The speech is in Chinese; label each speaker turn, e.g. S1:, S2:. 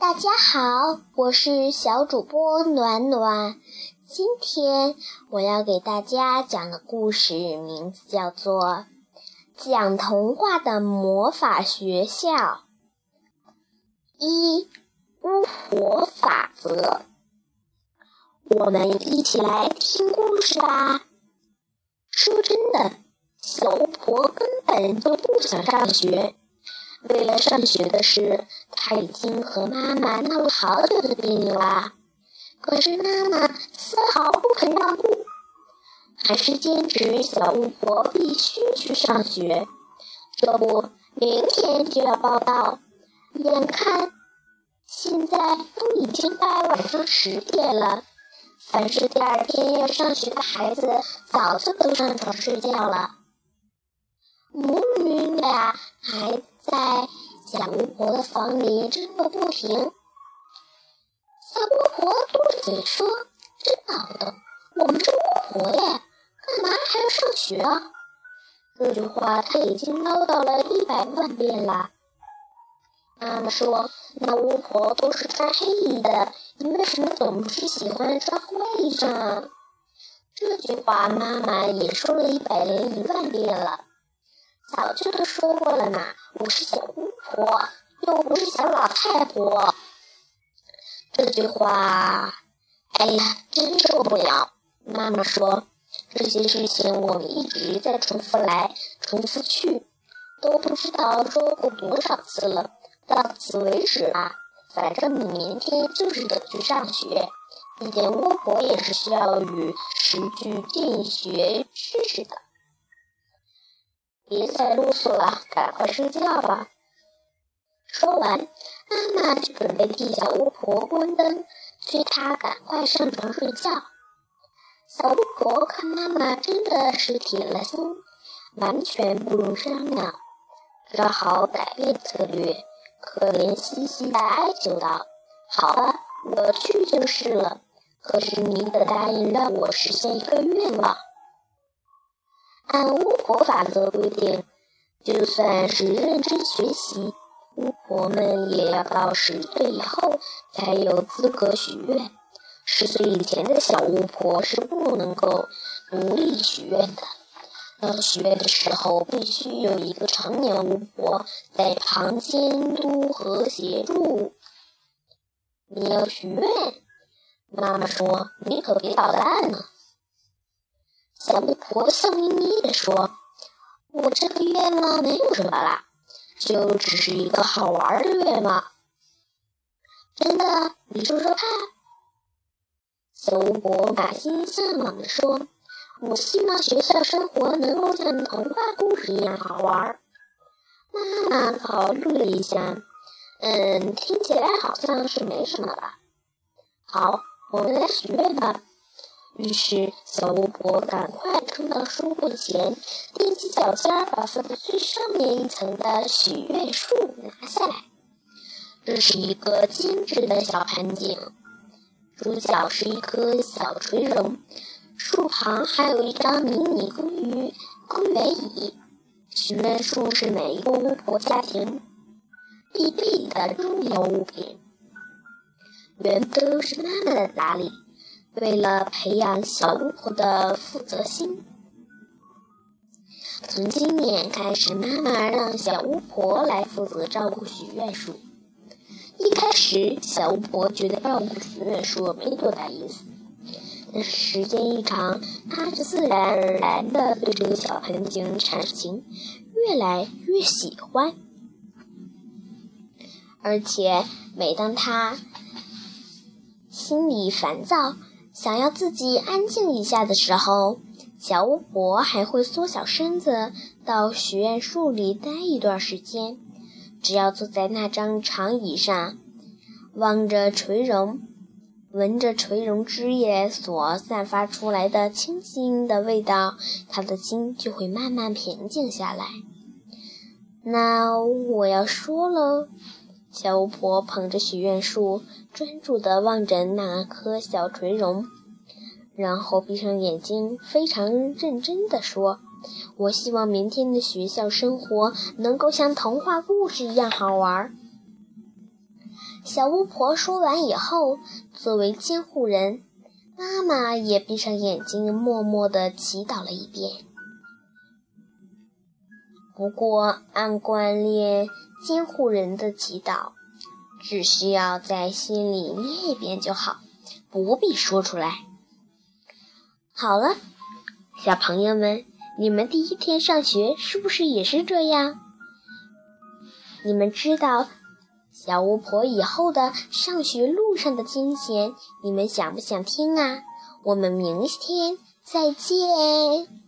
S1: 大家好，我是小主播暖暖。今天我要给大家讲的故事名字叫做《讲童话的魔法学校》。一巫婆法则，我们一起来听故事吧。说真的，小巫婆根本就不想上学。为了上学的事，他已经和妈妈闹了好久的别扭了。可是妈妈丝毫不肯让步，还是坚持小巫婆必须去上学。这不，明天就要报到，眼看现在都已经快晚上十点了，凡是第二天要上学的孩子早就都上床睡觉了。母女俩还。在小巫婆的房里争个不停。小巫婆嘟着嘴说：“真闹腾，我们是巫婆呀，干嘛还要上学啊？”这句话她已经唠叨了一百万遍了。妈妈说：“那巫婆都是穿黑衣的，你为什么总是喜欢穿灰衣裳？”这句话妈妈也说了一百零一万遍了。早就都说过了嘛，我是小巫婆，又不是小老太婆。这句话，哎呀，真受不了。妈妈说，这些事情我们一直在重复来，重复去，都不知道说过多少次了。到此为止啦，反正你明天就是得去上学。一点巫婆也是需要与时俱进学知识的。别再啰嗦了，赶快睡觉吧。说完，妈妈就准备替小巫婆关灯，催她赶快上床睡觉。小巫婆看妈妈真的是铁了心，完全不用商量，只好改变策略，可怜兮兮的哀求道：“好吧，我去就是了。可是你得答应让我实现一个愿望。”按巫婆法则规定，就算是认真学习，巫婆们也要到十岁以后才有资格许愿。十岁以前的小巫婆是不能够独立许愿的。要许愿的时候，必须有一个成年巫婆在旁监督和协助。你要许愿，妈妈说：“你可别捣蛋呢。”小巫婆笑眯眯地说：“我这个愿望没有什么啦，就只是一个好玩的愿望。真的，你说说看。”小巫婆满心向往地说：“我希望学校生活能够像童话故事一样好玩。”妈妈考虑了一下，嗯，听起来好像是没什么吧。好，我们来许愿吧。于是，小巫婆赶快冲到书柜前，踮起脚尖，把放在最上面一层的许愿树拿下来。这是一个精致的小盆景，主角是一颗小垂绒，树旁还有一张迷你公寓公园椅。许愿树是每一个巫婆家庭必备的重要物品，原都是妈妈的打理。为了培养小巫婆的负责心，从今年开始，妈妈让小巫婆来负责照顾许愿树。一开始，小巫婆觉得照顾许愿树没多大意思，但是时间一长，她就自然而然地对这个小盆景产生情，越来越喜欢。而且，每当她心里烦躁，想要自己安静一下的时候，小巫婆还会缩小身子到许愿树里待一段时间。只要坐在那张长椅上，望着垂绒，闻着垂绒枝叶所散发出来的清新的味道，她的心就会慢慢平静下来。那我要说了。小巫婆捧着许愿树，专注地望着那颗小垂绒，然后闭上眼睛，非常认真地说：“我希望明天的学校生活能够像童话故事一样好玩。”小巫婆说完以后，作为监护人，妈妈也闭上眼睛，默默地祈祷了一遍。不过，按惯例，监护人的祈祷只需要在心里念一遍就好，不必说出来。好了，小朋友们，你们第一天上学是不是也是这样？你们知道？小巫婆以后的上学路上的惊险，你们想不想听啊？我们明天再见。